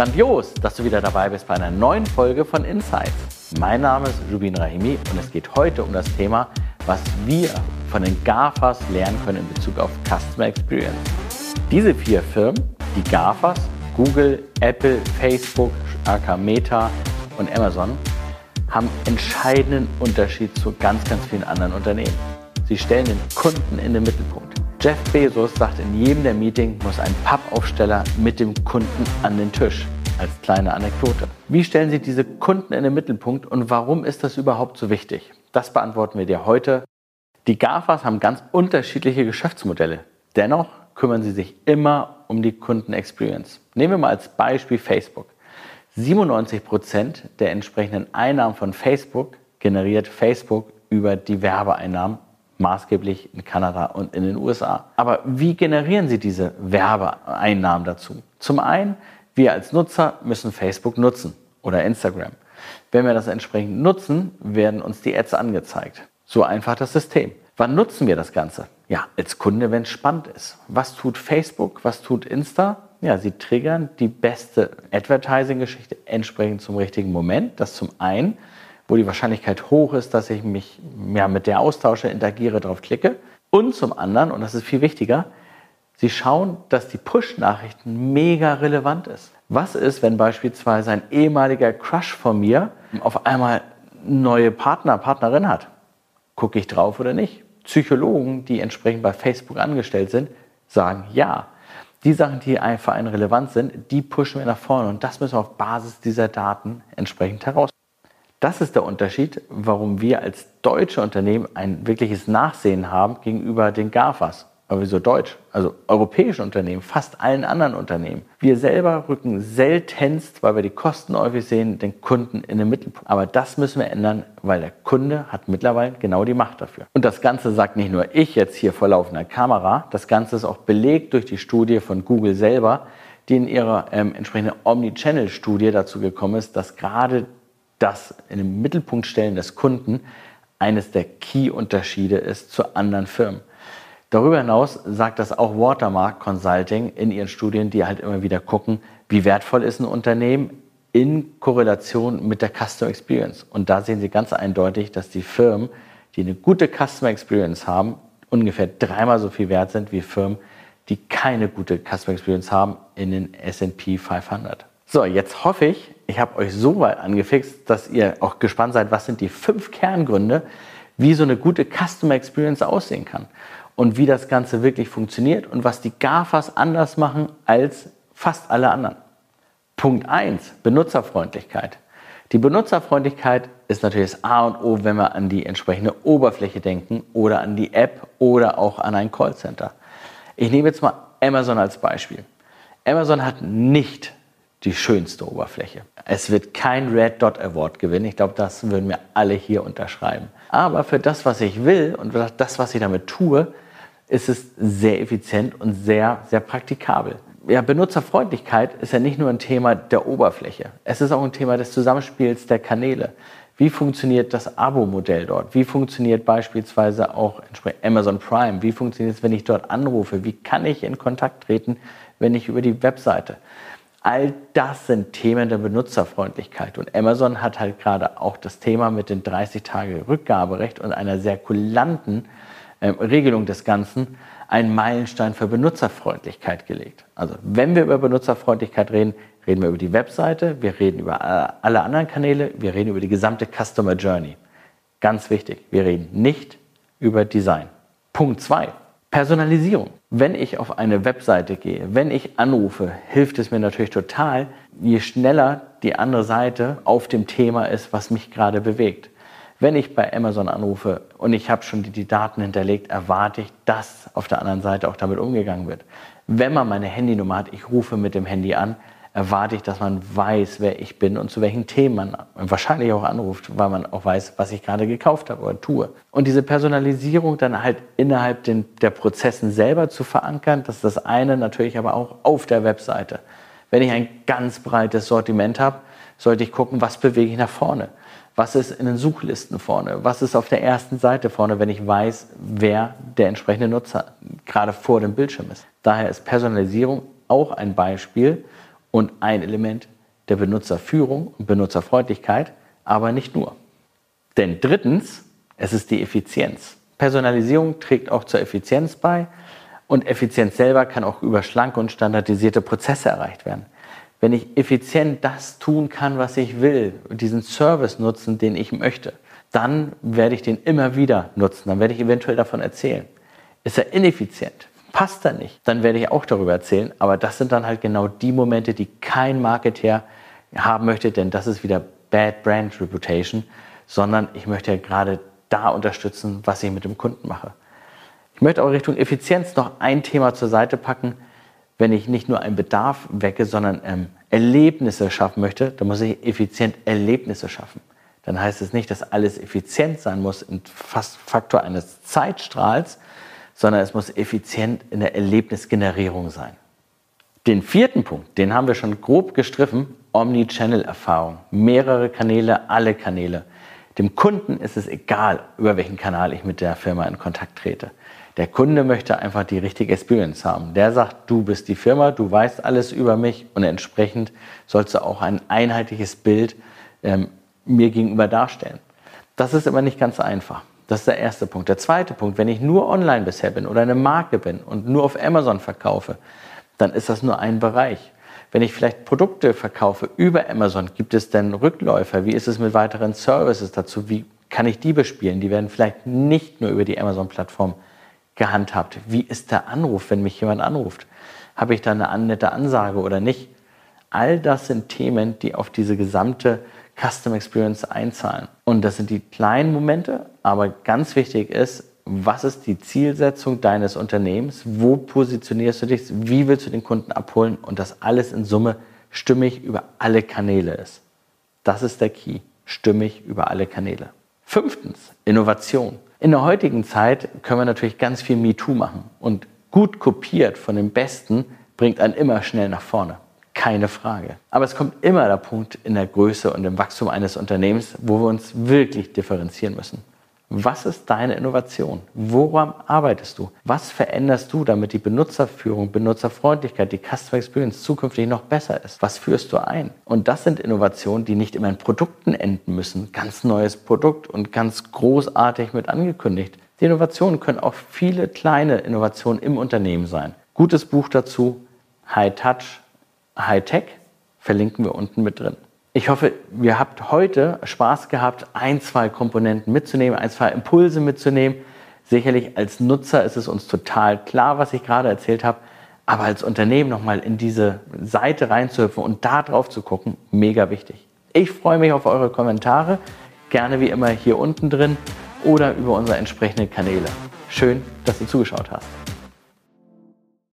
Grandios, dass du wieder dabei bist bei einer neuen Folge von Insights. Mein Name ist Rubin Rahimi und es geht heute um das Thema, was wir von den GAFAs lernen können in Bezug auf Customer Experience. Diese vier Firmen, die GAFAs, Google, Apple, Facebook, AK Meta und Amazon, haben entscheidenden Unterschied zu ganz, ganz vielen anderen Unternehmen. Sie stellen den Kunden in den Mittelpunkt. Jeff Bezos sagt, in jedem der Meeting muss ein Pappaufsteller mit dem Kunden an den Tisch. Als kleine Anekdote. Wie stellen Sie diese Kunden in den Mittelpunkt und warum ist das überhaupt so wichtig? Das beantworten wir dir heute. Die GAFAs haben ganz unterschiedliche Geschäftsmodelle. Dennoch kümmern sie sich immer um die Kundenexperience. Nehmen wir mal als Beispiel Facebook. 97 Prozent der entsprechenden Einnahmen von Facebook generiert Facebook über die Werbeeinnahmen maßgeblich in Kanada und in den USA. Aber wie generieren Sie diese Werbeeinnahmen dazu? Zum einen, wir als Nutzer müssen Facebook nutzen oder Instagram. Wenn wir das entsprechend nutzen, werden uns die Ads angezeigt. So einfach das System. Wann nutzen wir das Ganze? Ja, als Kunde, wenn es spannend ist. Was tut Facebook? Was tut Insta? Ja, sie triggern die beste Advertising-Geschichte entsprechend zum richtigen Moment. Das zum einen wo die Wahrscheinlichkeit hoch ist, dass ich mich ja, mit der austausche, interagiere, darauf klicke. Und zum anderen, und das ist viel wichtiger, Sie schauen, dass die Push-Nachrichten mega relevant ist. Was ist, wenn beispielsweise ein ehemaliger Crush von mir auf einmal neue Partner, Partnerin hat? Gucke ich drauf oder nicht? Psychologen, die entsprechend bei Facebook angestellt sind, sagen ja. Die Sachen, die einfach einen relevant sind, die pushen wir nach vorne. Und das müssen wir auf Basis dieser Daten entsprechend herausfinden. Das ist der Unterschied, warum wir als deutsche Unternehmen ein wirkliches Nachsehen haben gegenüber den GAFAs. Aber wieso deutsch? Also europäische Unternehmen, fast allen anderen Unternehmen. Wir selber rücken seltenst, weil wir die Kosten häufig sehen, den Kunden in den Mittelpunkt. Aber das müssen wir ändern, weil der Kunde hat mittlerweile genau die Macht dafür. Und das Ganze sagt nicht nur ich jetzt hier vor laufender Kamera, das Ganze ist auch belegt durch die Studie von Google selber, die in ihrer ähm, entsprechenden Omnichannel-Studie dazu gekommen ist, dass gerade das in den Mittelpunkt stellen des Kunden eines der Key-Unterschiede ist zu anderen Firmen. Darüber hinaus sagt das auch Watermark Consulting in ihren Studien, die halt immer wieder gucken, wie wertvoll ist ein Unternehmen in Korrelation mit der Customer Experience. Und da sehen Sie ganz eindeutig, dass die Firmen, die eine gute Customer Experience haben, ungefähr dreimal so viel wert sind wie Firmen, die keine gute Customer Experience haben in den S&P 500. So, jetzt hoffe ich, ich habe euch so weit angefixt, dass ihr auch gespannt seid, was sind die fünf Kerngründe, wie so eine gute Customer Experience aussehen kann und wie das Ganze wirklich funktioniert und was die GAFAs anders machen als fast alle anderen. Punkt 1, Benutzerfreundlichkeit. Die Benutzerfreundlichkeit ist natürlich das A und O, wenn wir an die entsprechende Oberfläche denken oder an die App oder auch an ein Callcenter. Ich nehme jetzt mal Amazon als Beispiel. Amazon hat nicht die schönste Oberfläche. Es wird kein Red Dot Award gewinnen. Ich glaube, das würden wir alle hier unterschreiben. Aber für das, was ich will und das, was ich damit tue, ist es sehr effizient und sehr, sehr praktikabel. Ja, Benutzerfreundlichkeit ist ja nicht nur ein Thema der Oberfläche. Es ist auch ein Thema des Zusammenspiels der Kanäle. Wie funktioniert das Abo-Modell dort? Wie funktioniert beispielsweise auch Amazon Prime? Wie funktioniert es, wenn ich dort anrufe? Wie kann ich in Kontakt treten, wenn ich über die Webseite? All das sind Themen der Benutzerfreundlichkeit. Und Amazon hat halt gerade auch das Thema mit den 30 Tage Rückgaberecht und einer sehr kulanten äh, Regelung des Ganzen einen Meilenstein für Benutzerfreundlichkeit gelegt. Also wenn wir über Benutzerfreundlichkeit reden, reden wir über die Webseite, wir reden über alle anderen Kanäle, wir reden über die gesamte Customer Journey. Ganz wichtig, wir reden nicht über Design. Punkt 2. Personalisierung. Wenn ich auf eine Webseite gehe, wenn ich anrufe, hilft es mir natürlich total, je schneller die andere Seite auf dem Thema ist, was mich gerade bewegt. Wenn ich bei Amazon anrufe und ich habe schon die, die, Daten hinterlegt, erwarte ich, dass auf der anderen Seite auch damit umgegangen wird. Wenn man meine Handynummer hat, ich rufe mit dem Handy an, erwarte ich, dass man weiß, wer ich bin und zu welchen Themen man wahrscheinlich auch anruft, weil man auch weiß, was ich gerade gekauft habe oder tue. Und diese Personalisierung dann halt innerhalb den, der Prozessen selber zu verankern, das ist das eine, natürlich aber auch auf der Webseite. Wenn ich ein ganz breites Sortiment habe, sollte ich gucken, was bewege ich nach vorne. Was ist in den Suchlisten vorne? Was ist auf der ersten Seite vorne, wenn ich weiß, wer der entsprechende Nutzer gerade vor dem Bildschirm ist? Daher ist Personalisierung auch ein Beispiel, und ein Element der Benutzerführung und Benutzerfreundlichkeit, aber nicht nur. Denn drittens, es ist die Effizienz. Personalisierung trägt auch zur Effizienz bei und Effizienz selber kann auch über schlanke und standardisierte Prozesse erreicht werden. Wenn ich effizient das tun kann, was ich will, diesen Service nutzen, den ich möchte, dann werde ich den immer wieder nutzen. Dann werde ich eventuell davon erzählen. Ist er ineffizient? Passt er nicht? Dann werde ich auch darüber erzählen. Aber das sind dann halt genau die Momente, die kein Marketer haben möchte, denn das ist wieder Bad Brand Reputation, sondern ich möchte ja gerade da unterstützen, was ich mit dem Kunden mache. Ich möchte auch Richtung Effizienz noch ein Thema zur Seite packen. Wenn ich nicht nur einen Bedarf wecke, sondern ähm, Erlebnisse schaffen möchte, dann muss ich effizient Erlebnisse schaffen. Dann heißt es nicht, dass alles effizient sein muss im Faktor eines Zeitstrahls, sondern es muss effizient in der Erlebnisgenerierung sein. Den vierten Punkt, den haben wir schon grob gestriffen, Omnichannel-Erfahrung. Mehrere Kanäle, alle Kanäle. Dem Kunden ist es egal, über welchen Kanal ich mit der Firma in Kontakt trete. Der Kunde möchte einfach die richtige Experience haben. Der sagt, du bist die Firma, du weißt alles über mich und entsprechend sollst du auch ein einheitliches Bild ähm, mir gegenüber darstellen. Das ist aber nicht ganz einfach. Das ist der erste Punkt. Der zweite Punkt, wenn ich nur online bisher bin oder eine Marke bin und nur auf Amazon verkaufe, dann ist das nur ein Bereich. Wenn ich vielleicht Produkte verkaufe über Amazon, gibt es denn Rückläufer? Wie ist es mit weiteren Services dazu? Wie kann ich die bespielen? Die werden vielleicht nicht nur über die Amazon-Plattform gehandhabt. Wie ist der Anruf, wenn mich jemand anruft? Habe ich da eine nette Ansage oder nicht? All das sind Themen, die auf diese gesamte Custom Experience einzahlen. Und das sind die kleinen Momente, aber ganz wichtig ist, was ist die Zielsetzung deines Unternehmens, wo positionierst du dich, wie willst du den Kunden abholen und das alles in Summe stimmig über alle Kanäle ist. Das ist der Key, stimmig über alle Kanäle. Fünftens, Innovation. In der heutigen Zeit können wir natürlich ganz viel MeToo machen und gut kopiert von den Besten bringt einen immer schnell nach vorne. Keine Frage. Aber es kommt immer der Punkt in der Größe und im Wachstum eines Unternehmens, wo wir uns wirklich differenzieren müssen. Was ist deine Innovation? Woran arbeitest du? Was veränderst du, damit die Benutzerführung, Benutzerfreundlichkeit, die Customer Experience zukünftig noch besser ist? Was führst du ein? Und das sind Innovationen, die nicht immer in Produkten enden müssen. Ganz neues Produkt und ganz großartig mit angekündigt. Die Innovationen können auch viele kleine Innovationen im Unternehmen sein. Gutes Buch dazu, High Touch, High Tech, verlinken wir unten mit drin. Ich hoffe, ihr habt heute Spaß gehabt, ein, zwei Komponenten mitzunehmen, ein, zwei Impulse mitzunehmen. Sicherlich als Nutzer ist es uns total klar, was ich gerade erzählt habe. Aber als Unternehmen nochmal in diese Seite reinzuhüpfen und da drauf zu gucken, mega wichtig. Ich freue mich auf eure Kommentare, gerne wie immer hier unten drin oder über unsere entsprechenden Kanäle. Schön, dass du zugeschaut hast.